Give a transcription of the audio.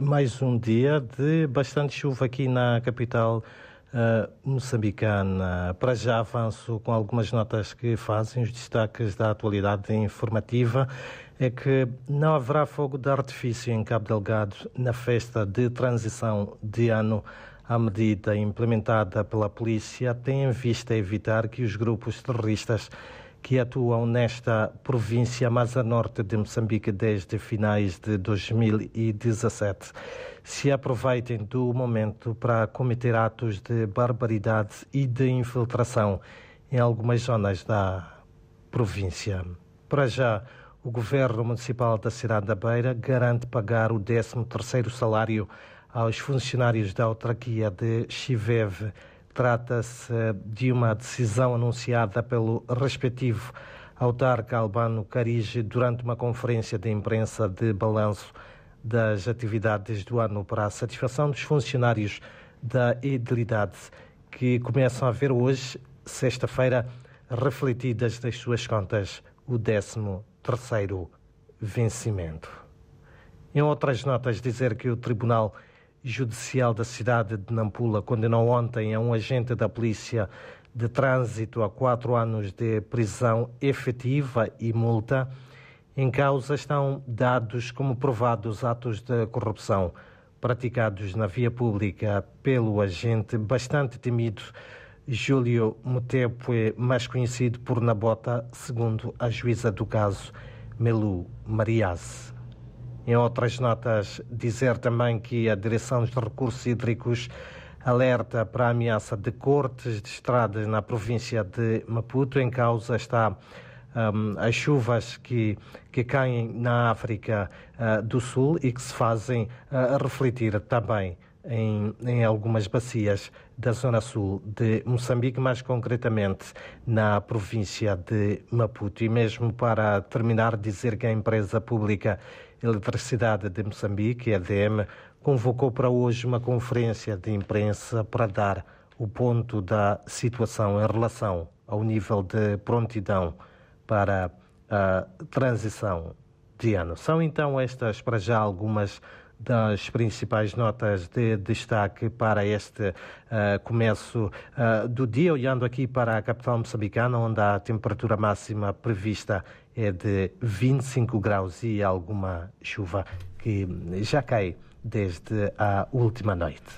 Mais um dia de bastante chuva aqui na capital uh, moçambicana. Para já avanço com algumas notas que fazem os destaques da atualidade informativa. É que não haverá fogo de artifício em Cabo Delgado na festa de transição de ano. A medida implementada pela polícia tem em vista evitar que os grupos terroristas que atuam nesta província mais a norte de Moçambique desde finais de 2017 se aproveitem do momento para cometer atos de barbaridade e de infiltração em algumas zonas da província. Para já, o governo municipal da cidade da Beira garante pagar o 13º salário aos funcionários da autarquia de Chiveve Trata-se de uma decisão anunciada pelo respectivo autarca Albano Carige durante uma conferência de imprensa de balanço das atividades do ano para a satisfação dos funcionários da edilidade, que começam a ver hoje, sexta-feira, refletidas nas suas contas o 13º vencimento. Em outras notas, dizer que o Tribunal Judicial da cidade de Nampula condenou ontem a um agente da polícia de trânsito a quatro anos de prisão efetiva e multa. Em causa estão dados como provados atos de corrupção praticados na via pública pelo agente bastante temido Júlio Mutepe, mais conhecido por Nabota, segundo a juíza do caso, Melu Marias. Em outras notas, dizer também que a Direção de Recursos Hídricos alerta para a ameaça de cortes de estradas na província de Maputo. Em causa está um, as chuvas que, que caem na África uh, do Sul e que se fazem uh, refletir também em, em, algumas bacias da zona sul de Moçambique, mais concretamente na província de Maputo. E mesmo para terminar, dizer que a empresa pública Eletricidade de Moçambique, EDM, convocou para hoje uma conferência de imprensa para dar o ponto da situação em relação ao nível de prontidão para a transição de ano. São então estas para já algumas das principais notas de destaque para este uh, começo uh, do dia, olhando aqui para a capital moçambicana, onde a temperatura máxima prevista é de 25 graus e alguma chuva que já cai desde a última noite.